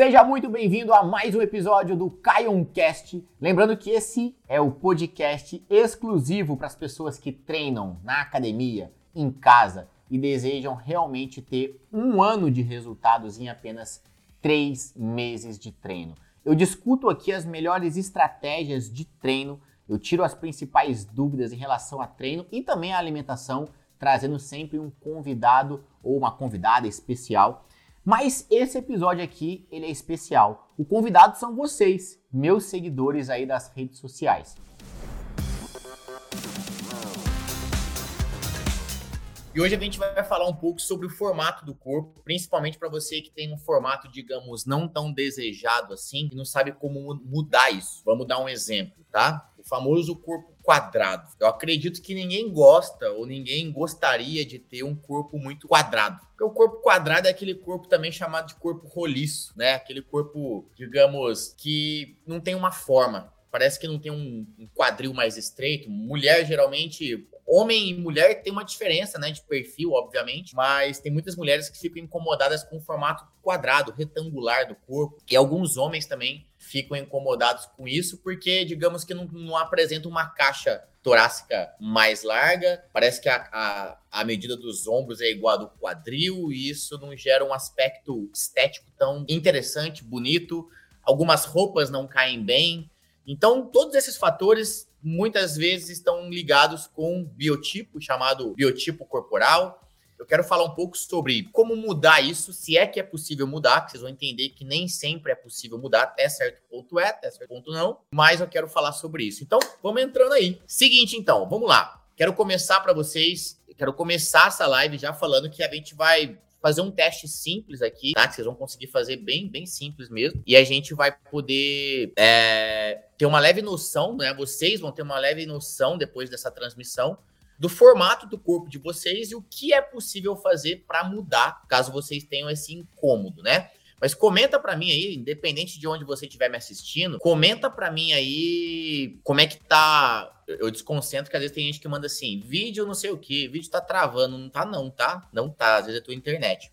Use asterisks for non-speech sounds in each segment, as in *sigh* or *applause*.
Seja muito bem-vindo a mais um episódio do Caioncast. Lembrando que esse é o podcast exclusivo para as pessoas que treinam na academia, em casa e desejam realmente ter um ano de resultados em apenas três meses de treino. Eu discuto aqui as melhores estratégias de treino, eu tiro as principais dúvidas em relação a treino e também a alimentação, trazendo sempre um convidado ou uma convidada especial mas esse episódio aqui, ele é especial. O convidado são vocês, meus seguidores aí das redes sociais. E hoje a gente vai falar um pouco sobre o formato do corpo, principalmente para você que tem um formato, digamos, não tão desejado assim e não sabe como mudar isso. Vamos dar um exemplo, tá? O famoso corpo quadrado. Eu acredito que ninguém gosta ou ninguém gostaria de ter um corpo muito quadrado. Porque o corpo quadrado é aquele corpo também chamado de corpo roliço, né? Aquele corpo, digamos, que não tem uma forma. Parece que não tem um quadril mais estreito. Mulher geralmente homem e mulher tem uma diferença, né, de perfil, obviamente, mas tem muitas mulheres que ficam incomodadas com o formato quadrado, retangular do corpo, e alguns homens também ficam incomodados com isso porque, digamos que não, não apresenta uma caixa torácica mais larga, parece que a, a, a, medida dos ombros é igual a do quadril e isso não gera um aspecto estético tão interessante, bonito. Algumas roupas não caem bem. Então, todos esses fatores muitas vezes estão ligados com biotipo, chamado biotipo corporal. Eu quero falar um pouco sobre como mudar isso, se é que é possível mudar, que vocês vão entender que nem sempre é possível mudar, até certo ponto é, até certo ponto não, mas eu quero falar sobre isso. Então, vamos entrando aí. Seguinte, então, vamos lá. Quero começar para vocês, quero começar essa live já falando que a gente vai fazer um teste simples aqui, tá? Que vocês vão conseguir fazer bem, bem simples mesmo. E a gente vai poder é, ter uma leve noção, né? Vocês vão ter uma leve noção depois dessa transmissão do formato do corpo de vocês e o que é possível fazer para mudar, caso vocês tenham esse incômodo, né? Mas comenta para mim aí, independente de onde você estiver me assistindo, comenta para mim aí como é que tá. Eu desconcentro que às vezes tem gente que manda assim, vídeo não sei o que, vídeo tá travando, não tá não, tá? Não tá, às vezes é tua internet.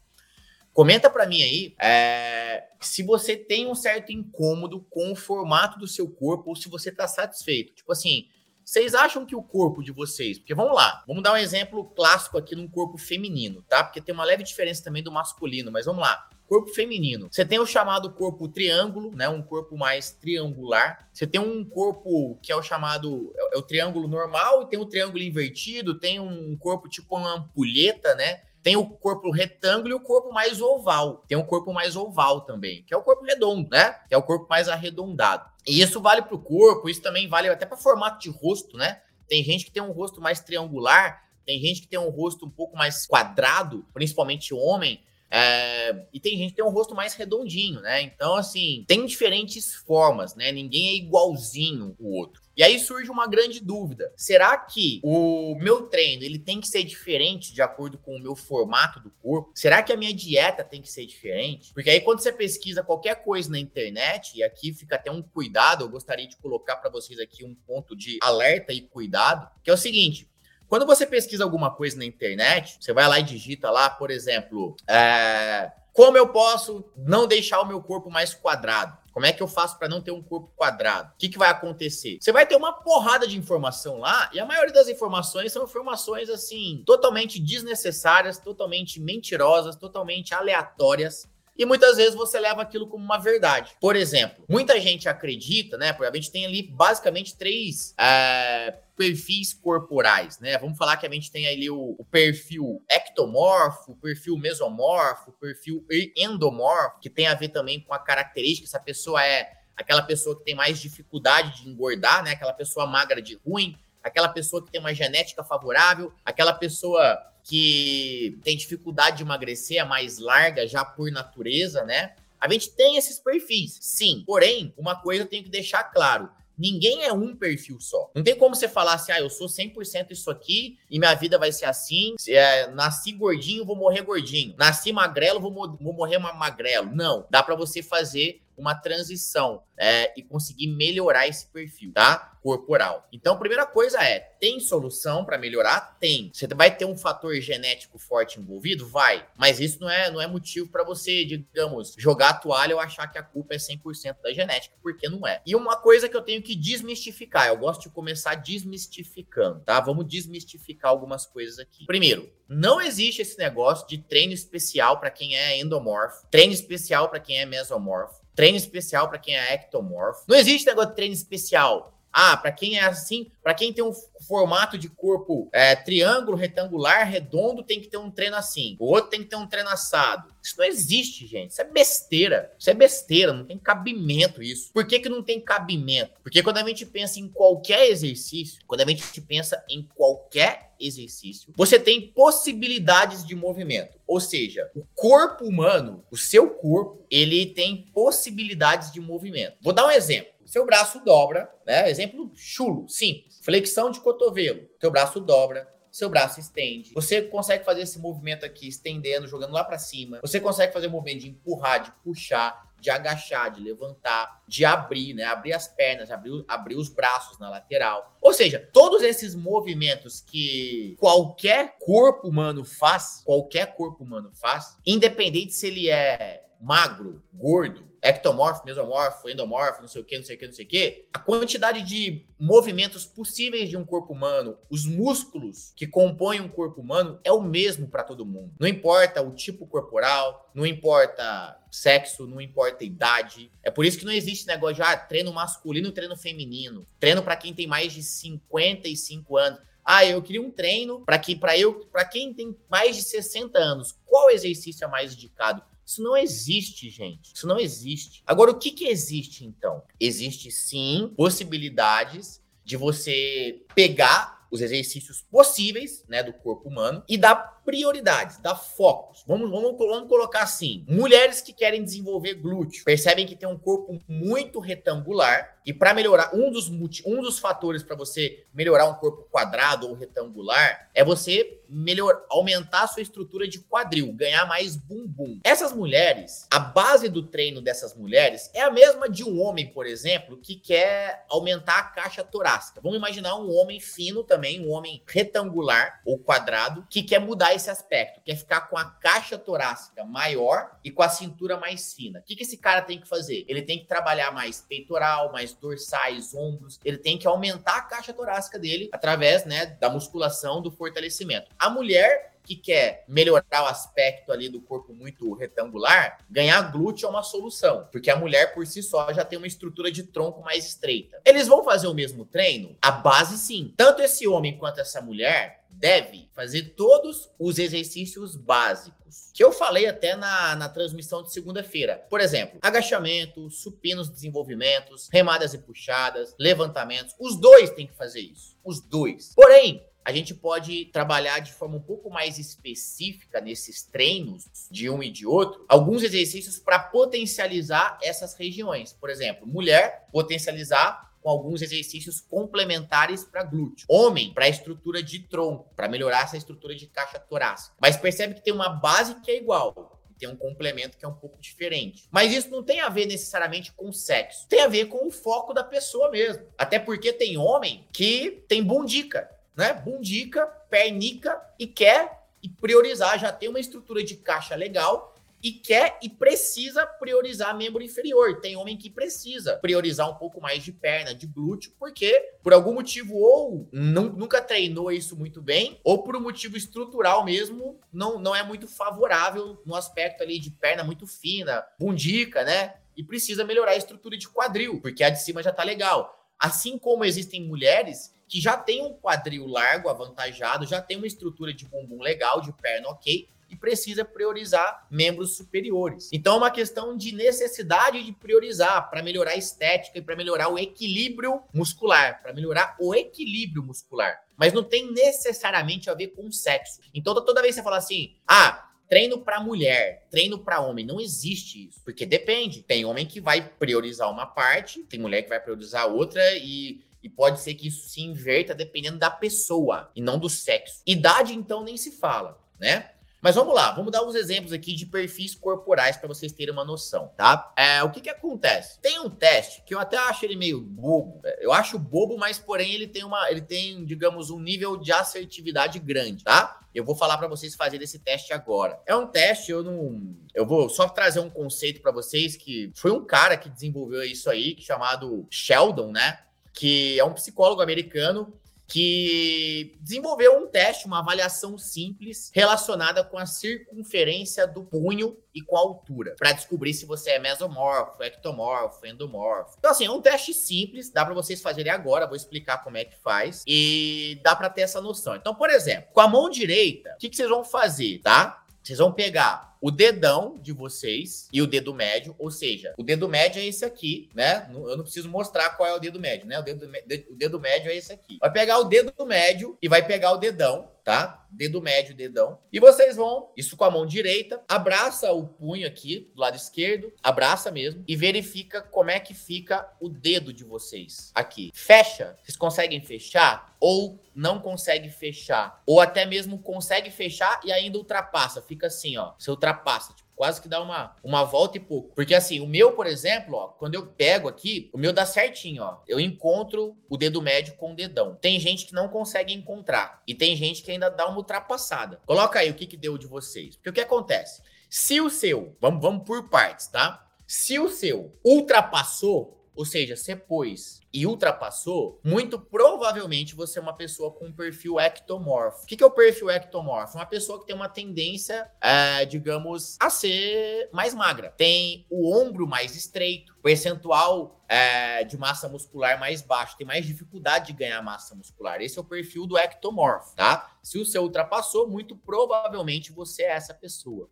Comenta para mim aí é, se você tem um certo incômodo com o formato do seu corpo ou se você tá satisfeito. Tipo assim, vocês acham que o corpo de vocês, porque vamos lá, vamos dar um exemplo clássico aqui num corpo feminino, tá? Porque tem uma leve diferença também do masculino, mas vamos lá. Corpo feminino. Você tem o chamado corpo triângulo, né? Um corpo mais triangular. Você tem um corpo que é o chamado é, é o triângulo normal e tem o triângulo invertido, tem um corpo tipo uma ampulheta, né? Tem o corpo retângulo e o corpo mais oval. Tem um corpo mais oval também, que é o corpo redondo, né? Que é o corpo mais arredondado. E isso vale para o corpo, isso também vale até para formato de rosto, né? Tem gente que tem um rosto mais triangular, tem gente que tem um rosto um pouco mais quadrado, principalmente homem. É, e tem gente que tem um rosto mais redondinho, né? Então, assim, tem diferentes formas, né? Ninguém é igualzinho o outro. E aí surge uma grande dúvida: será que o meu treino ele tem que ser diferente de acordo com o meu formato do corpo? Será que a minha dieta tem que ser diferente? Porque aí quando você pesquisa qualquer coisa na internet, e aqui fica até um cuidado, eu gostaria de colocar para vocês aqui um ponto de alerta e cuidado, que é o seguinte: quando você pesquisa alguma coisa na internet, você vai lá e digita lá, por exemplo, é, como eu posso não deixar o meu corpo mais quadrado? Como é que eu faço para não ter um corpo quadrado? O que, que vai acontecer? Você vai ter uma porrada de informação lá, e a maioria das informações são informações assim, totalmente desnecessárias, totalmente mentirosas, totalmente aleatórias e muitas vezes você leva aquilo como uma verdade. Por exemplo, muita gente acredita, né? Porque a gente tem ali basicamente três é, perfis corporais, né? Vamos falar que a gente tem ali o, o, perfil ectomorfo, o perfil mesomorfo, o perfil endomorfo, que tem a ver também com a característica, essa pessoa é aquela pessoa que tem mais dificuldade de engordar, né? Aquela pessoa magra de ruim, aquela pessoa que tem uma genética favorável, aquela pessoa que tem dificuldade de emagrecer, é mais larga já por natureza, né? A gente tem esses perfis, sim. Porém, uma coisa eu tenho que deixar claro. Ninguém é um perfil só. Não tem como você falar assim, ah, eu sou 100% isso aqui e minha vida vai ser assim. É, nasci gordinho, vou morrer gordinho. Nasci magrelo, vou, vou morrer magrelo. Não. Dá para você fazer uma transição é, e conseguir melhorar esse perfil, tá? Corporal. Então, a primeira coisa é: tem solução para melhorar? Tem. Você vai ter um fator genético forte envolvido? Vai. Mas isso não é, não é motivo para você, digamos, jogar a toalha ou achar que a culpa é 100% da genética, porque não é. E uma coisa que eu tenho que desmistificar, eu gosto de começar desmistificando, tá? Vamos desmistificar algumas coisas aqui. Primeiro, não existe esse negócio de treino especial para quem é endomorfo, treino especial para quem é mesomorfo, treino especial para quem é ectomorfo. Não existe negócio de treino especial. Ah, para quem é assim, para quem tem um formato de corpo é, triângulo, retangular, redondo, tem que ter um treino assim. O outro tem que ter um treino assado. Isso não existe, gente. Isso é besteira. Isso é besteira. Não tem cabimento isso. Por que, que não tem cabimento? Porque quando a gente pensa em qualquer exercício, quando a gente pensa em qualquer exercício, você tem possibilidades de movimento. Ou seja, o corpo humano, o seu corpo, ele tem possibilidades de movimento. Vou dar um exemplo. Seu braço dobra, né? Exemplo chulo, simples. Flexão de cotovelo. Seu braço dobra, seu braço estende. Você consegue fazer esse movimento aqui, estendendo, jogando lá para cima. Você consegue fazer o movimento de empurrar, de puxar, de agachar, de levantar, de abrir, né? Abrir as pernas, abrir, abrir os braços na lateral. Ou seja, todos esses movimentos que qualquer corpo humano faz, qualquer corpo humano faz, independente se ele é magro, gordo, ectomorfo, mesomorfo, endomorfo, não sei o que, não sei o que, não sei o que, a quantidade de movimentos possíveis de um corpo humano, os músculos que compõem um corpo humano é o mesmo para todo mundo. Não importa o tipo corporal, não importa sexo, não importa idade. É por isso que não existe negócio de ah, treino masculino, treino feminino, treino para quem tem mais de 55 anos. Ah, eu queria um treino para que para eu, para quem tem mais de 60 anos, qual exercício é mais indicado? Isso não existe, gente. Isso não existe. Agora, o que, que existe então? Existe sim possibilidades de você pegar os exercícios possíveis, né, do corpo humano e dar prioridades, dar focos. Vamos, vamos, vamos colocar assim: mulheres que querem desenvolver glúteo percebem que tem um corpo muito retangular e para melhorar um dos um dos fatores para você melhorar um corpo quadrado ou retangular é você melhor aumentar a sua estrutura de quadril, ganhar mais bumbum. Essas mulheres, a base do treino dessas mulheres é a mesma de um homem, por exemplo, que quer aumentar a caixa torácica. Vamos imaginar um homem fino também, um homem retangular ou quadrado que quer mudar esse aspecto, quer ficar com a caixa torácica maior e com a cintura mais fina. O que, que esse cara tem que fazer? Ele tem que trabalhar mais peitoral, mais dorsais, ombros. Ele tem que aumentar a caixa torácica dele através né, da musculação, do fortalecimento. A mulher que quer melhorar o aspecto ali do corpo muito retangular, ganhar glúteo é uma solução, porque a mulher por si só já tem uma estrutura de tronco mais estreita. Eles vão fazer o mesmo treino? A base sim. Tanto esse homem quanto essa mulher deve fazer todos os exercícios básicos, que eu falei até na, na transmissão de segunda-feira. Por exemplo, agachamento, supinos desenvolvimentos, remadas e puxadas, levantamentos. Os dois têm que fazer isso. Os dois. Porém, a gente pode trabalhar de forma um pouco mais específica nesses treinos de um e de outro, alguns exercícios para potencializar essas regiões. Por exemplo, mulher, potencializar com alguns exercícios complementares para glúteo. Homem, para estrutura de tronco, para melhorar essa estrutura de caixa torácica. Mas percebe que tem uma base que é igual tem um complemento que é um pouco diferente. Mas isso não tem a ver necessariamente com sexo. Tem a ver com o foco da pessoa mesmo. Até porque tem homem que tem bundica, né? Bundica, pernica e quer priorizar, já tem uma estrutura de caixa legal e quer e precisa priorizar membro inferior. Tem homem que precisa priorizar um pouco mais de perna, de glúteo, porque por algum motivo ou não, nunca treinou isso muito bem, ou por um motivo estrutural mesmo, não, não é muito favorável no aspecto ali de perna muito fina, bundica, né? E precisa melhorar a estrutura de quadril, porque a de cima já tá legal. Assim como existem mulheres que já têm um quadril largo, avantajado, já tem uma estrutura de bumbum legal, de perna ok, e precisa priorizar membros superiores. Então é uma questão de necessidade de priorizar para melhorar a estética e para melhorar o equilíbrio muscular, para melhorar o equilíbrio muscular. Mas não tem necessariamente a ver com sexo. Então toda vez que você fala assim, ah, treino para mulher, treino para homem, não existe isso, porque depende. Tem homem que vai priorizar uma parte, tem mulher que vai priorizar outra e e pode ser que isso se inverta dependendo da pessoa e não do sexo. Idade, então, nem se fala, né? Mas vamos lá, vamos dar uns exemplos aqui de perfis corporais para vocês terem uma noção, tá? É, o que que acontece? Tem um teste que eu até acho ele meio bobo. É, eu acho bobo, mas porém ele tem uma, ele tem, digamos, um nível de assertividade grande, tá? Eu vou falar para vocês fazerem esse teste agora. É um teste, eu não, eu vou só trazer um conceito para vocês que foi um cara que desenvolveu isso aí, chamado Sheldon, né? Que é um psicólogo americano que desenvolveu um teste, uma avaliação simples relacionada com a circunferência do punho e com a altura, para descobrir se você é mesomorfo, ectomorfo, endomorfo. Então assim, é um teste simples, dá para vocês fazerem agora, vou explicar como é que faz e dá para ter essa noção. Então, por exemplo, com a mão direita, o que, que vocês vão fazer, tá? Vocês vão pegar o dedão de vocês e o dedo médio, ou seja, o dedo médio é esse aqui, né? Eu não preciso mostrar qual é o dedo médio, né? O dedo, o dedo médio é esse aqui. Vai pegar o dedo médio e vai pegar o dedão tá? Dedo médio, dedão. E vocês vão, isso com a mão direita, abraça o punho aqui do lado esquerdo, abraça mesmo e verifica como é que fica o dedo de vocês aqui. Fecha. Vocês conseguem fechar ou não consegue fechar, ou até mesmo consegue fechar e ainda ultrapassa, fica assim, ó. Você tipo, quase que dá uma, uma volta e pouco. Porque assim, o meu, por exemplo, ó, quando eu pego aqui, o meu dá certinho, ó. Eu encontro o dedo médio com o dedão. Tem gente que não consegue encontrar. E tem gente que ainda dá uma ultrapassada. Coloca aí o que, que deu de vocês. Porque o que acontece? Se o seu, vamos, vamos por partes, tá? Se o seu ultrapassou, ou seja, você pôs e ultrapassou, muito provavelmente você é uma pessoa com um perfil ectomorfo. O que é o perfil ectomorfo? Uma pessoa que tem uma tendência, é, digamos, a ser mais magra. Tem o ombro mais estreito, percentual é, de massa muscular mais baixo, tem mais dificuldade de ganhar massa muscular. Esse é o perfil do ectomorfo, tá? Se o seu ultrapassou, muito provavelmente você é essa pessoa.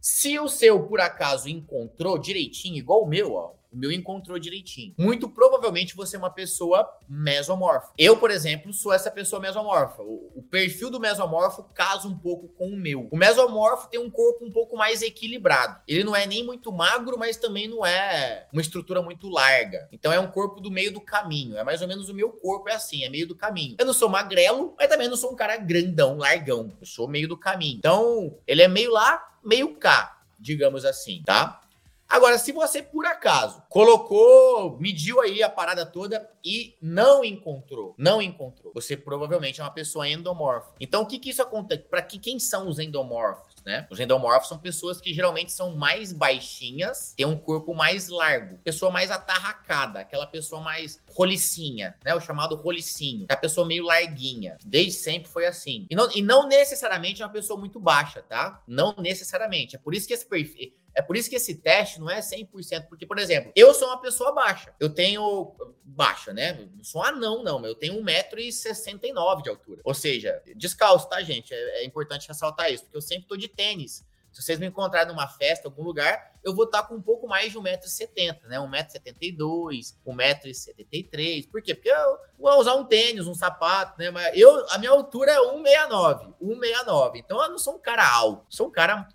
Se o seu, por acaso, encontrou direitinho, igual o meu, ó, o meu encontrou direitinho. Muito provavelmente você é uma pessoa mesomorfa. Eu, por exemplo, sou essa pessoa mesomorfa. O, o, perfil do mesomorfo casa um pouco com o meu. O mesomorfo tem um corpo um pouco mais equilibrado. Ele não é nem muito magro, mas também não é uma estrutura muito larga. Então é um corpo do meio do caminho. É mais ou menos o meu corpo é assim, é meio do caminho. Eu não sou magrelo, mas também não sou um cara grandão, largão. Eu sou meio do caminho. Então, ele é meio lá, meio cá, digamos assim, tá? Agora, se você por acaso colocou, mediu aí a parada toda e não encontrou, não encontrou, você provavelmente é uma pessoa endomorfa. Então, o que que isso acontece? Para que quem são os endomorfos? Né? Os endomorfos são pessoas que geralmente são mais baixinhas, têm um corpo mais largo, pessoa mais atarracada, aquela pessoa mais rolicinha, né? O chamado rolicinho, é a pessoa meio larguinha. Desde sempre foi assim. E não, e não necessariamente é uma pessoa muito baixa, tá? Não necessariamente. É por isso que esse perfil é por isso que esse teste não é 100%, porque, por exemplo, eu sou uma pessoa baixa. Eu tenho. Baixa, né? Não sou anão, não. Eu tenho 1,69m de altura. Ou seja, descalço, tá, gente? É, é importante ressaltar isso, porque eu sempre tô de tênis. Se vocês me encontrarem numa festa, algum lugar, eu vou estar com um pouco mais de 1,70m, né? 1,72m, 1,73m. Por quê? Porque eu vou usar um tênis, um sapato, né? Mas eu, a minha altura é 1,69, 1,69. Então eu não sou um cara alto, sou um cara,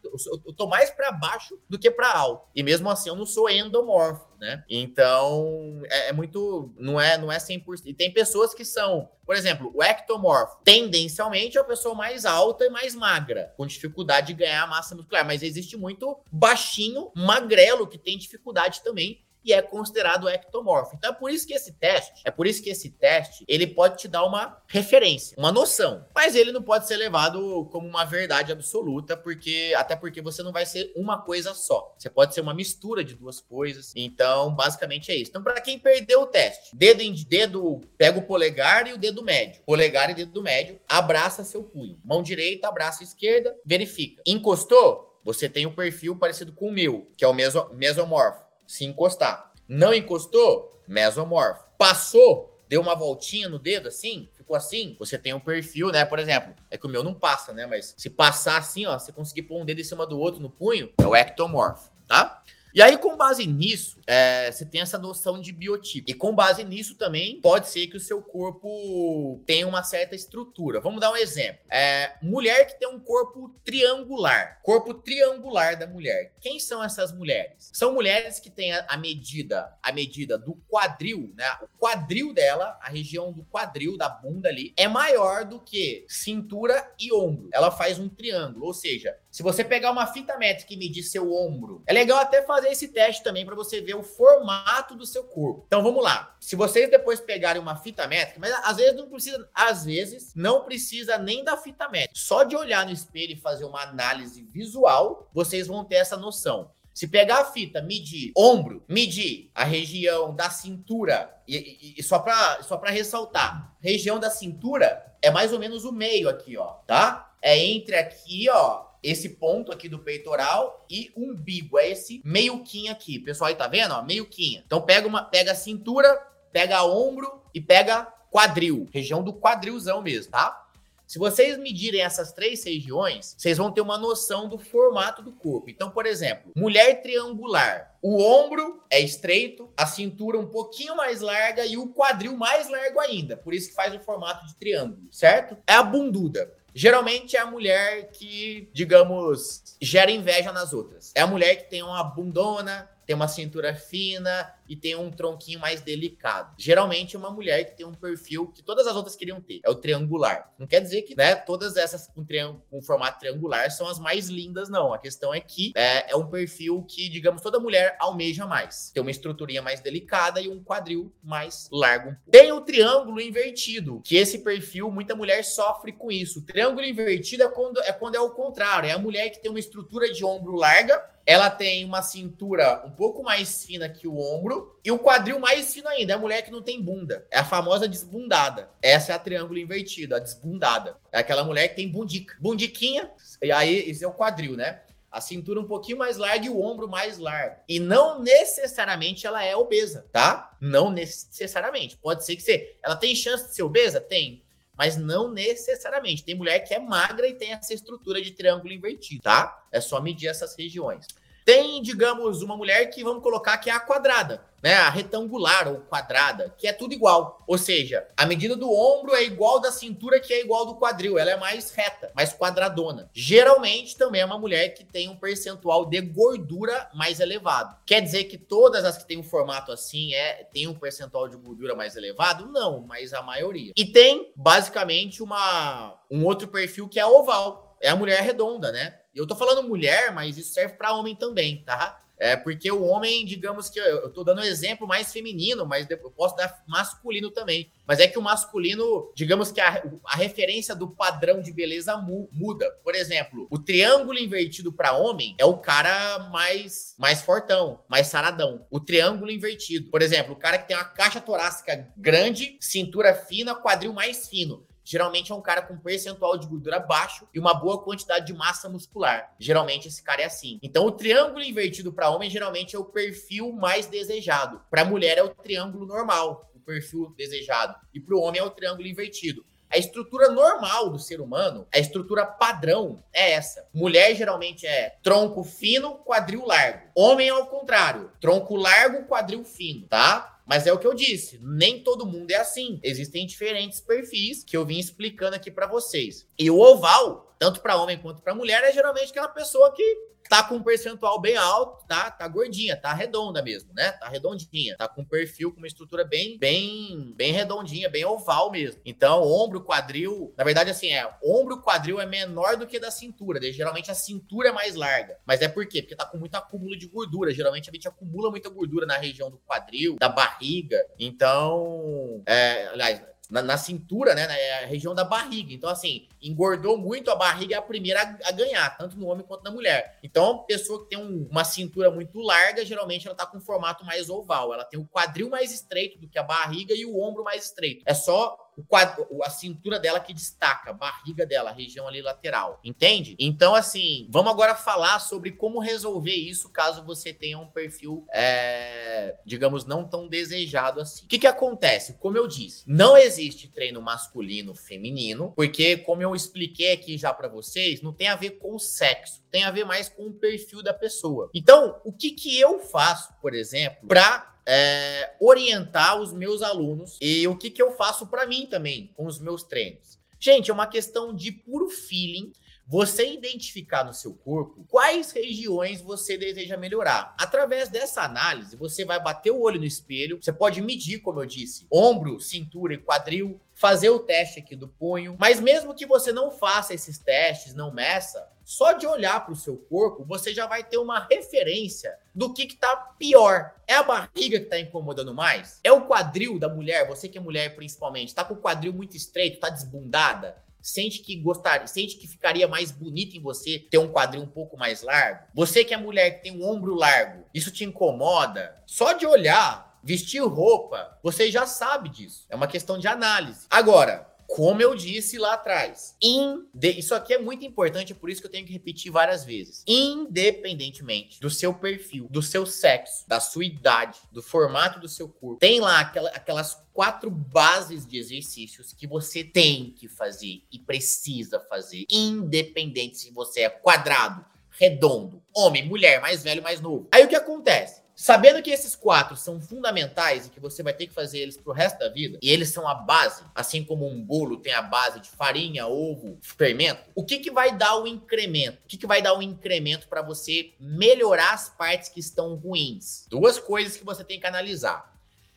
eu tô mais para baixo do que para alto. E mesmo assim eu não sou endomorfo, né? Então é, é, muito, não é, não é 100%. E tem pessoas que são, por exemplo, o ectomorfo, tendencialmente é a pessoa mais alta e mais magra, com dificuldade de ganhar massa muscular, mas existe muito baixinho magrelo que tem dificuldade também e é considerado ectomorfo. Então é por isso que esse teste, é por isso que esse teste, ele pode te dar uma referência, uma noção, mas ele não pode ser levado como uma verdade absoluta, porque até porque você não vai ser uma coisa só. Você pode ser uma mistura de duas coisas. Então, basicamente é isso. Então, para quem perdeu o teste, dedo em dedo, pega o polegar e o dedo médio. Polegar e dedo médio, abraça seu punho. Mão direita, abraça esquerda, verifica. Encostou? Você tem um perfil parecido com o meu, que é o meso, mesomorfo. Se encostar. Não encostou? Mesomorfo. Passou? Deu uma voltinha no dedo assim? Ficou assim? Você tem um perfil, né? Por exemplo, é que o meu não passa, né? Mas se passar assim, ó, você conseguir pôr um dedo em cima do outro no punho, é o ectomorfo, tá? E aí, com base nisso, é, você tem essa noção de biotipo. E com base nisso também, pode ser que o seu corpo tenha uma certa estrutura. Vamos dar um exemplo. É, mulher que tem um corpo triangular. Corpo triangular da mulher. Quem são essas mulheres? São mulheres que têm a, a medida, a medida do quadril, né? O quadril dela, a região do quadril, da bunda ali, é maior do que cintura e ombro. Ela faz um triângulo, ou seja, se você pegar uma fita métrica e medir seu ombro, é legal até fazer esse teste também para você ver o formato do seu corpo. Então vamos lá. Se vocês depois pegarem uma fita métrica, mas às vezes não precisa, às vezes não precisa nem da fita métrica. Só de olhar no espelho e fazer uma análise visual, vocês vão ter essa noção. Se pegar a fita, medir ombro, medir a região da cintura, e, e, e só para só ressaltar, região da cintura é mais ou menos o meio aqui, ó, tá? É entre aqui, ó, esse ponto aqui do peitoral e umbigo. É esse meio-quinha aqui. Pessoal aí tá vendo? Ó, meio-quinha. Então pega, uma, pega a cintura, pega ombro e pega quadril. Região do quadrilzão mesmo, tá? Se vocês medirem essas três regiões, vocês vão ter uma noção do formato do corpo. Então, por exemplo, mulher triangular. O ombro é estreito, a cintura um pouquinho mais larga e o quadril mais largo ainda. Por isso que faz o formato de triângulo, certo? É a bunduda. Geralmente é a mulher que, digamos, gera inveja nas outras. É a mulher que tem uma bundona, tem uma cintura fina e tem um tronquinho mais delicado. Geralmente é uma mulher que tem um perfil que todas as outras queriam ter, é o triangular. Não quer dizer que né, todas essas com, com formato triangular são as mais lindas, não. A questão é que é, é, um perfil que, digamos, toda mulher almeja mais. Tem uma estruturinha mais delicada e um quadril mais largo. Tem o triângulo invertido, que esse perfil, muita mulher sofre com isso. O triângulo invertido é quando é, quando é o contrário, é a mulher que tem uma estrutura de ombro larga ela tem uma cintura um pouco mais fina que o ombro e o quadril mais fino ainda. É a mulher que não tem bunda. É a famosa desbundada. Essa é a triângulo invertido, a desbundada. É aquela mulher que tem bundica. Bundiquinha, e aí esse é o quadril, né? A cintura um pouquinho mais larga e o ombro mais largo. E não necessariamente ela é obesa, tá? Não necessariamente. Pode ser que você. Ela tem chance de ser obesa? Tem mas não necessariamente. Tem mulher que é magra e tem essa estrutura de triângulo invertido, tá? É só medir essas regiões. Tem, digamos, uma mulher que vamos colocar que é a quadrada, né? A retangular ou quadrada, que é tudo igual. Ou seja, a medida do ombro é igual da cintura, que é igual do quadril. Ela é mais reta, mais quadradona. Geralmente também é uma mulher que tem um percentual de gordura mais elevado. Quer dizer que todas as que têm um formato assim é tem um percentual de gordura mais elevado? Não, mas a maioria. E tem basicamente uma um outro perfil que é oval. É a mulher redonda, né? Eu tô falando mulher, mas isso serve para homem também, tá? É porque o homem, digamos que eu tô dando um exemplo mais feminino, mas eu posso dar masculino também. Mas é que o masculino, digamos que a, a referência do padrão de beleza mu, muda. Por exemplo, o triângulo invertido para homem é o cara mais mais fortão, mais saradão. O triângulo invertido, por exemplo, o cara que tem uma caixa torácica grande, cintura fina, quadril mais fino geralmente é um cara com percentual de gordura baixo e uma boa quantidade de massa muscular. Geralmente esse cara é assim. Então o triângulo invertido para homem geralmente é o perfil mais desejado. Para mulher é o triângulo normal, o perfil desejado. E para o homem é o triângulo invertido. A estrutura normal do ser humano, a estrutura padrão é essa. Mulher geralmente é tronco fino, quadril largo. Homem é ao contrário, tronco largo, quadril fino, tá? Mas é o que eu disse, nem todo mundo é assim. Existem diferentes perfis que eu vim explicando aqui para vocês. E o oval, tanto para homem quanto para mulher, é geralmente aquela pessoa que tá com um percentual bem alto, tá? Tá gordinha, tá redonda mesmo, né? Tá redondinha, tá com um perfil com uma estrutura bem, bem, bem redondinha, bem oval mesmo. Então, ombro, quadril, na verdade assim, é, ombro, quadril é menor do que da cintura, daí, geralmente a cintura é mais larga. Mas é por quê? Porque tá com muito acúmulo de gordura. Geralmente a gente acumula muita gordura na região do quadril, da barriga. Então, é, aliás, na, na, cintura, né? Na região da barriga. Então, assim, engordou muito, a barriga é a primeira a, a ganhar, tanto no homem quanto na mulher. Então, pessoa que tem um, uma cintura muito larga, geralmente ela tá com um formato mais oval. Ela tem o quadril mais estreito do que a barriga e o ombro mais estreito. É só o quadro, a cintura dela que destaca, a barriga dela, região ali lateral. Entende? Então, assim, vamos agora falar sobre como resolver isso caso você tenha um perfil é, digamos, não tão desejado assim. O que, que acontece? Como eu disse, não existe treino masculino feminino, porque, como eu expliquei aqui já para vocês, não tem a ver com o sexo, tem a ver mais com o perfil da pessoa. Então, o que, que eu faço, por exemplo, para é, orientar os meus alunos e o que, que eu faço para mim também com os meus treinos? Gente, é uma questão de puro feeling você identificar no seu corpo quais regiões você deseja melhorar. Através dessa análise, você vai bater o olho no espelho, você pode medir, como eu disse, ombro, cintura e quadril, fazer o teste aqui do punho. Mas mesmo que você não faça esses testes, não meça, só de olhar para o seu corpo, você já vai ter uma referência do que está pior. É a barriga que está incomodando mais? É o quadril da mulher? Você que é mulher principalmente, está com o quadril muito estreito, está desbundada? sente que gostaria, sente que ficaria mais bonito em você ter um quadril um pouco mais largo? Você que é mulher que tem um ombro largo, isso te incomoda? Só de olhar, vestir roupa, você já sabe disso. É uma questão de análise. Agora, como eu disse lá atrás, inde... isso aqui é muito importante, é por isso que eu tenho que repetir várias vezes. Independentemente do seu perfil, do seu sexo, da sua idade, do formato do seu corpo, tem lá aquela, aquelas quatro bases de exercícios que você tem que fazer e precisa fazer, independente se você é quadrado, redondo, homem, mulher, mais velho, mais novo. Aí o que acontece? Sabendo que esses quatro são fundamentais e que você vai ter que fazer eles pro resto da vida, e eles são a base, assim como um bolo tem a base de farinha, ovo, fermento, o que, que vai dar o incremento? O que, que vai dar o incremento para você melhorar as partes que estão ruins? Duas coisas que você tem que analisar.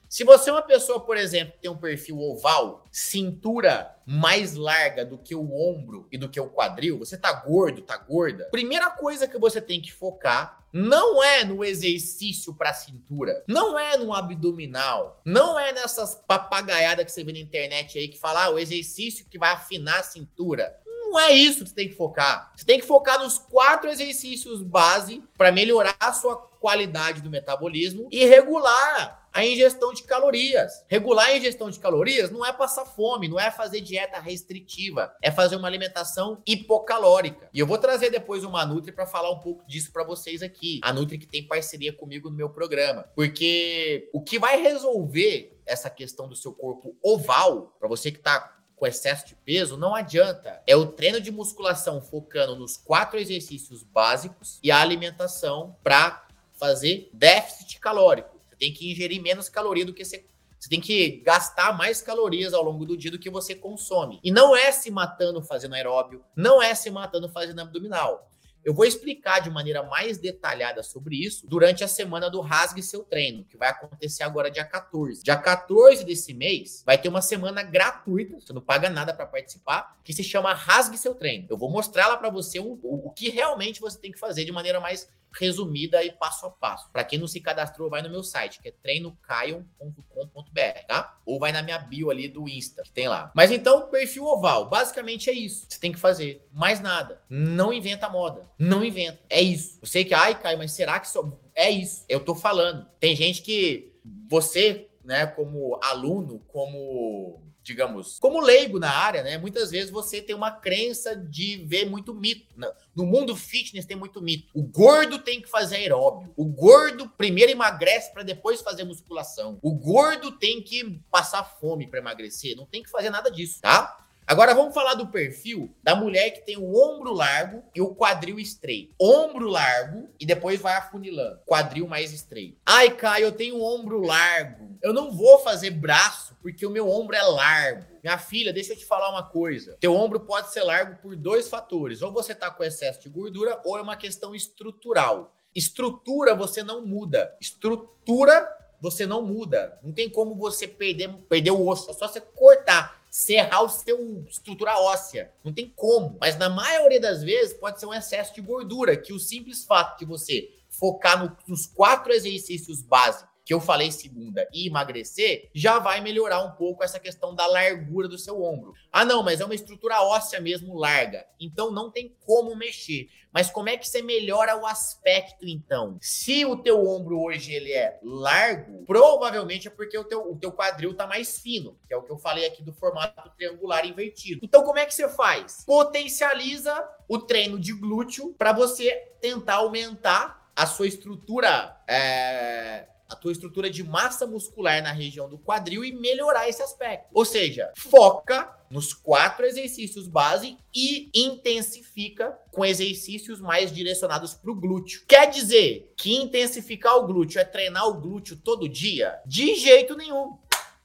Se você é uma pessoa, por exemplo, que tem um perfil oval, cintura mais larga do que o ombro e do que o quadril, você tá gordo, tá gorda, primeira coisa que você tem que focar não é no exercício para cintura, não é no abdominal, não é nessas papagaiadas que você vê na internet aí que fala ah, o exercício que vai afinar a cintura. Não é isso que você tem que focar. Você tem que focar nos quatro exercícios base para melhorar a sua qualidade do metabolismo e regular a ingestão de calorias. Regular a ingestão de calorias não é passar fome, não é fazer dieta restritiva, é fazer uma alimentação hipocalórica. E eu vou trazer depois uma Nutri para falar um pouco disso para vocês aqui. A Nutri que tem parceria comigo no meu programa, porque o que vai resolver essa questão do seu corpo oval, para você que está com excesso de peso, não adianta. É o treino de musculação focando nos quatro exercícios básicos e a alimentação para fazer déficit calórico tem que ingerir menos caloria do que você. Você tem que gastar mais calorias ao longo do dia do que você consome. E não é se matando fazendo aeróbio, não é se matando fazendo abdominal. Eu vou explicar de maneira mais detalhada sobre isso durante a semana do Rasgue Seu Treino, que vai acontecer agora dia 14. Dia 14 desse mês vai ter uma semana gratuita, você não paga nada para participar, que se chama Rasgue Seu Treino. Eu vou mostrar lá para você o, o, o que realmente você tem que fazer de maneira mais resumida e passo a passo. Para quem não se cadastrou, vai no meu site, que é treinocaio.com.br, tá? Ou vai na minha bio ali do Insta, que tem lá. Mas então, perfil oval, basicamente é isso. Você tem que fazer mais nada. Não inventa moda. Não inventa. É isso. Eu sei que, ai, Caio, mas será que só... É isso. Eu tô falando. Tem gente que você, né, como aluno, como digamos, como leigo na área, né? Muitas vezes você tem uma crença de ver muito mito. No mundo fitness tem muito mito. O gordo tem que fazer aeróbio. O gordo primeiro emagrece para depois fazer musculação. O gordo tem que passar fome para emagrecer. Não tem que fazer nada disso, tá? Agora vamos falar do perfil da mulher que tem o ombro largo e o quadril estreito. Ombro largo e depois vai afunilando. Quadril mais estreito. Ai, Caio, eu tenho ombro largo. Eu não vou fazer braço porque o meu ombro é largo. Minha filha, deixa eu te falar uma coisa. Teu ombro pode ser largo por dois fatores. Ou você tá com excesso de gordura ou é uma questão estrutural. Estrutura você não muda. Estrutura você não muda. Não tem como você perder, perder o osso. É só você cortar serrar o seu estrutura óssea. Não tem como. Mas na maioria das vezes pode ser um excesso de gordura, que o simples fato de você focar no, nos quatro exercícios básicos que eu falei segunda e emagrecer, já vai melhorar um pouco essa questão da largura do seu ombro. Ah, não, mas é uma estrutura óssea mesmo larga. Então não tem como mexer. Mas como é que você melhora o aspecto então? Se o teu ombro hoje ele é largo, provavelmente é porque o teu, o teu quadril tá mais fino, que é o que eu falei aqui do formato triangular invertido. Então como é que você faz? Potencializa o treino de glúteo para você tentar aumentar a sua estrutura é, a tua estrutura de massa muscular na região do quadril e melhorar esse aspecto. Ou seja, foca nos quatro exercícios base e intensifica com exercícios mais direcionados para o glúteo. Quer dizer que intensificar o glúteo é treinar o glúteo todo dia? De jeito nenhum.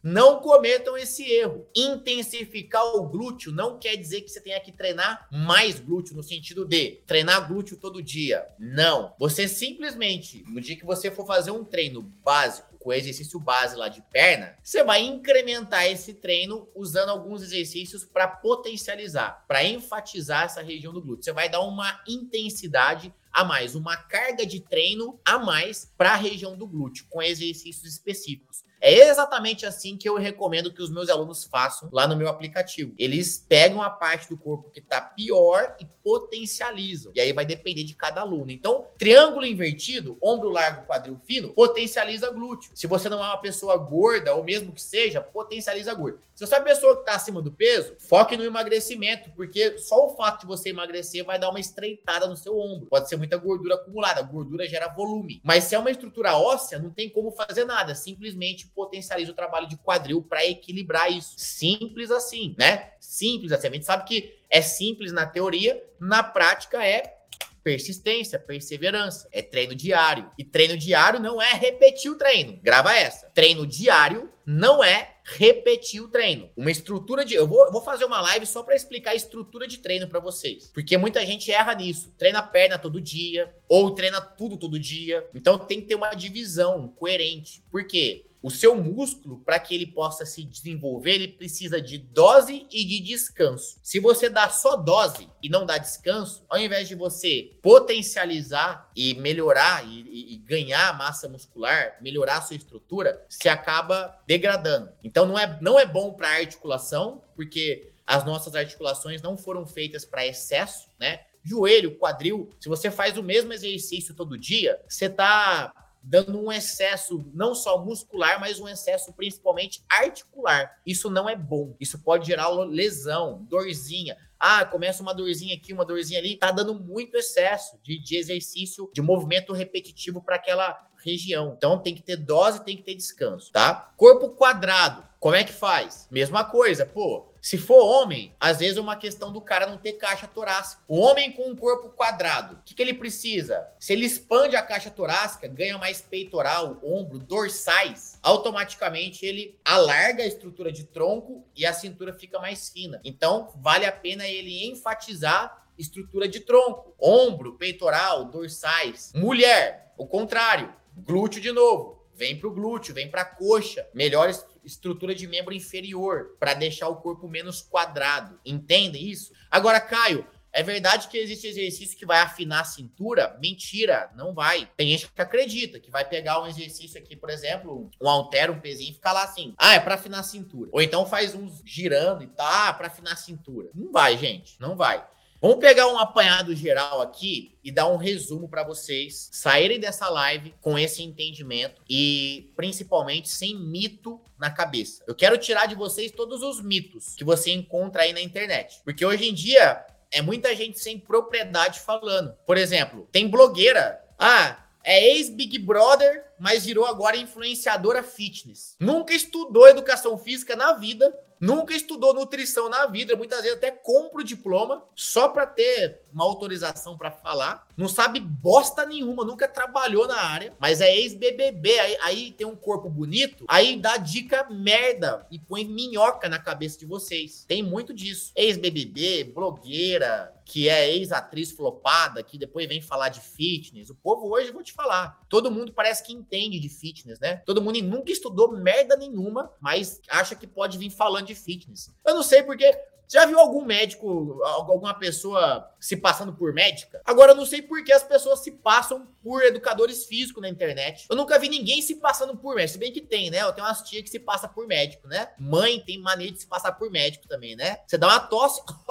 Não cometam esse erro. Intensificar o glúteo não quer dizer que você tenha que treinar mais glúteo, no sentido de treinar glúteo todo dia. Não. Você simplesmente, no dia que você for fazer um treino básico, com exercício base lá de perna, você vai incrementar esse treino usando alguns exercícios para potencializar, para enfatizar essa região do glúteo. Você vai dar uma intensidade a mais, uma carga de treino a mais para a região do glúteo, com exercícios específicos. É exatamente assim que eu recomendo que os meus alunos façam lá no meu aplicativo. Eles pegam a parte do corpo que está pior e potencializam. E aí vai depender de cada aluno. Então, triângulo invertido, ombro largo, quadril fino, potencializa glúteo. Se você não é uma pessoa gorda, ou mesmo que seja, potencializa gordo. Se você é uma pessoa que está acima do peso, foque no emagrecimento, porque só o fato de você emagrecer vai dar uma estreitada no seu ombro. Pode ser muita gordura acumulada. Gordura gera volume. Mas se é uma estrutura óssea, não tem como fazer nada. Simplesmente potencializa o trabalho de quadril para equilibrar isso. Simples assim, né? Simples assim. A gente sabe que é simples na teoria, na prática é persistência, perseverança, é treino diário. E treino diário não é repetir o treino. Grava essa. Treino diário não é repetir o treino. Uma estrutura de. Eu vou, vou fazer uma live só para explicar a estrutura de treino para vocês. Porque muita gente erra nisso. Treina perna todo dia, ou treina tudo todo dia. Então tem que ter uma divisão coerente. Por quê? O seu músculo, para que ele possa se desenvolver, ele precisa de dose e de descanso. Se você dá só dose e não dá descanso, ao invés de você potencializar e melhorar e, e, ganhar massa muscular, melhorar a sua estrutura, se acaba degradando. Então não é, não é bom para articulação, porque as nossas articulações não foram feitas para excesso, né? Joelho, quadril, se você faz o mesmo exercício todo dia, você está dando um excesso não só muscular, mas um excesso principalmente articular. Isso não é bom. Isso pode gerar lesão, dorzinha. Ah, começa uma dorzinha aqui, uma dorzinha ali. Tá dando muito excesso de, de exercício, de movimento repetitivo para aquela região. Então tem que ter dose, tem que ter descanso, tá? Corpo quadrado, como é que faz? Mesma coisa, pô. Se for homem, às vezes é uma questão do cara não ter caixa torácica. O homem com um corpo quadrado, o que, que ele precisa? Se ele expande a caixa torácica, ganha mais peitoral, ombro, dorsais, automaticamente ele alarga a estrutura de tronco e a cintura fica mais fina. Então, vale a pena ele enfatizar estrutura de tronco, ombro, peitoral, dorsais. Mulher, o contrário, glúteo de novo. Vem pro glúteo, vem pra coxa. Melhor estrutura de membro inferior para deixar o corpo menos quadrado. Entendem isso? Agora, Caio, é verdade que existe exercício que vai afinar a cintura? Mentira, não vai. Tem gente que acredita que vai pegar um exercício aqui, por exemplo, um halter, um pezinho e ficar lá assim. Ah, é para afinar a cintura. Ou então faz uns girando e tá, para afinar a cintura. Não vai, gente, não vai. Vamos pegar um apanhado geral aqui e dar um resumo para vocês saírem dessa live com esse entendimento e principalmente sem mito na cabeça. Eu quero tirar de vocês todos os mitos que você encontra aí na internet, porque hoje em dia é muita gente sem propriedade falando. Por exemplo, tem blogueira, ah, é ex-Big Brother, mas virou agora influenciadora fitness. Nunca estudou educação física na vida, nunca estudou nutrição na vida, muitas vezes até compra o diploma só para ter uma autorização para falar, não sabe bosta nenhuma, nunca trabalhou na área, mas é ex-BBB, aí, aí, tem um corpo bonito, aí dá dica merda e põe minhoca na cabeça de vocês. Tem muito disso. Ex-BBB, blogueira, que é ex-atriz flopada, que depois vem falar de fitness. O povo hoje, vou te falar, todo mundo parece que entende de fitness, né? Todo mundo nunca estudou merda nenhuma, mas acha que pode vir falando de fitness. Eu não sei porque já viu algum médico, alguma pessoa se passando por médica? Agora eu não sei por que as pessoas se passam por educadores físicos na internet. Eu nunca vi ninguém se passando por médico. Se bem que tem, né? Eu tenho umas tias que se passa por médico, né? Mãe tem maneira de se passar por médico também, né? Você dá uma tosse, *laughs*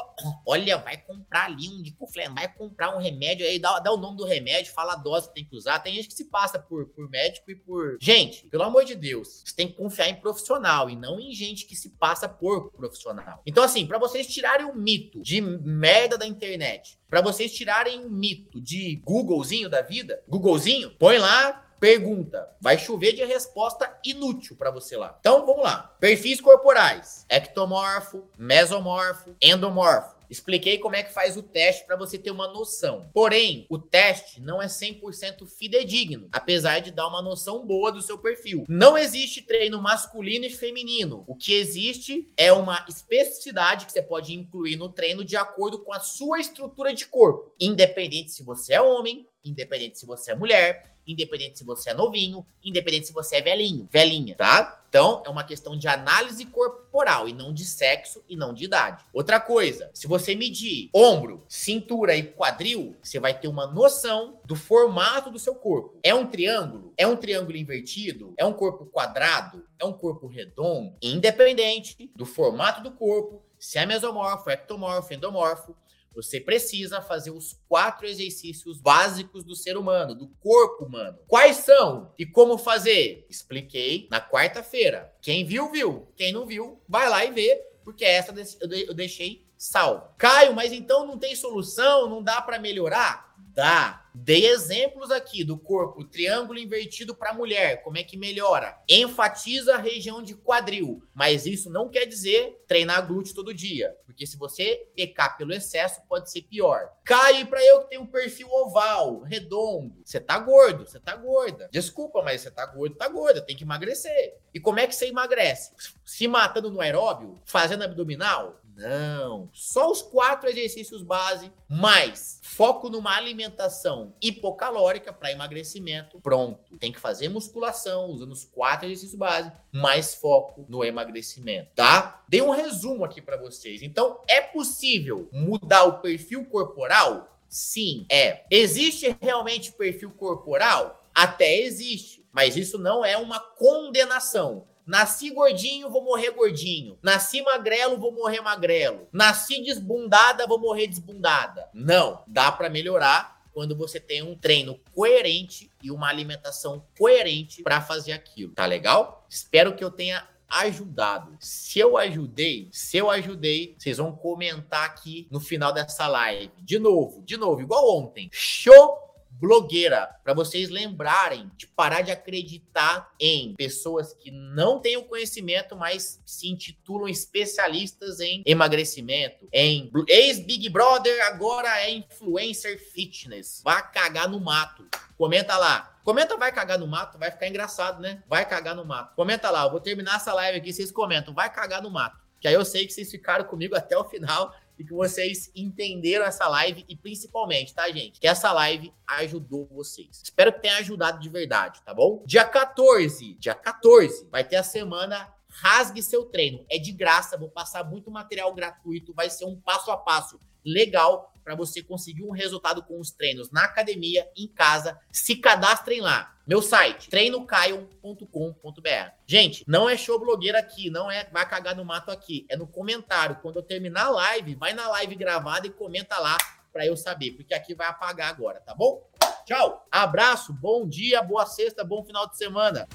olha, vai comprar ali um diclofenac, vai comprar um remédio aí, dá, dá o nome do remédio, fala a dose que tem que usar. Tem gente que se passa por, por médico e por. Gente, pelo amor de Deus, você tem que confiar em profissional e não em gente que se passa por profissional. Então, assim, para vocês tirarem o mito de merda da internet, para vocês tirarem o mito de Googlezinho da vida, Googlezinho, põe lá Pergunta: vai chover de resposta inútil para você lá. Então vamos lá. Perfis corporais: ectomorfo, mesomorfo, endomorfo. Expliquei como é que faz o teste para você ter uma noção. Porém, o teste não é 100% fidedigno, apesar de dar uma noção boa do seu perfil. Não existe treino masculino e feminino. O que existe é uma especificidade que você pode incluir no treino de acordo com a sua estrutura de corpo, independente se você é homem, independente se você é mulher, independente se você é novinho, independente se você é velhinho, velhinha, tá? Então, é uma questão de análise corporal e não de sexo e não de idade. Outra coisa, se você medir ombro, cintura e quadril, você vai ter uma noção do formato do seu corpo. É um triângulo? É um triângulo invertido? É um corpo quadrado? É um corpo redondo? Independente do formato do corpo, se é mesomorfo, ectomorfo, endomorfo, você precisa fazer os quatro exercícios básicos do ser humano, do corpo humano. Quais são e como fazer? Expliquei na quarta-feira. Quem viu, viu. Quem não viu, vai lá e vê, porque essa eu deixei salvo. Caio, mas então não tem solução? Não dá para melhorar? Dá. Dei exemplos aqui do corpo triângulo invertido para mulher, como é que melhora? Enfatiza a região de quadril, mas isso não quer dizer treinar glúteo todo dia, porque se você pecar pelo excesso pode ser pior. Cai para eu que tenho um perfil oval, redondo. Você tá gordo, você tá gorda. Desculpa, mas você tá gordo, tá gorda, tem que emagrecer. E como é que você emagrece? Se matando no aeróbio, fazendo abdominal? Não. Só os quatro exercícios base, mais foco numa alimentação hipocalórica para emagrecimento. Pronto. Tem que fazer musculação usando os quatro exercícios base, mais foco no emagrecimento, tá? Dei um resumo aqui para vocês. Então, é possível mudar o perfil corporal? Sim, é. Existe realmente perfil corporal? Até existe, mas isso não é uma condenação. Nasci gordinho, vou morrer gordinho. Nasci magrelo, vou morrer magrelo. Nasci desbundada, vou morrer desbundada. Não, dá para melhorar quando você tem um treino coerente e uma alimentação coerente para fazer aquilo. Tá legal? Espero que eu tenha ajudado. Se eu ajudei, se eu ajudei, vocês vão comentar aqui no final dessa live. De novo, de novo, igual ontem. Show blogueira, para vocês lembrarem de parar de acreditar em pessoas que não têm o conhecimento, mas se intitulam especialistas em emagrecimento, em ex-Big Brother, agora é influencer fitness. Vai cagar no mato. Comenta lá. Comenta vai cagar no mato, vai ficar engraçado, né? Vai cagar no mato. Comenta lá, eu vou terminar essa live aqui, vocês comentam, vai cagar no mato. Que aí eu sei que vocês ficaram comigo até o final e que vocês entenderam essa live e principalmente, tá, gente? Que essa live ajudou vocês. Espero que tenha ajudado de verdade, tá bom? Dia 14, dia 14, vai ter a semana Rasgue seu treino. É de graça, vou passar muito material gratuito, vai ser um passo a passo legal para você conseguir um resultado com os treinos na academia, em casa. Se cadastrem lá. Meu site, treinocaio.com.br. Gente, não é show blogueira aqui, não é vai cagar no mato aqui, é no comentário. Quando eu terminar a live, vai na live gravada e comenta lá para eu saber, porque aqui vai apagar agora, tá bom? Tchau, abraço, bom dia, boa sexta, bom final de semana.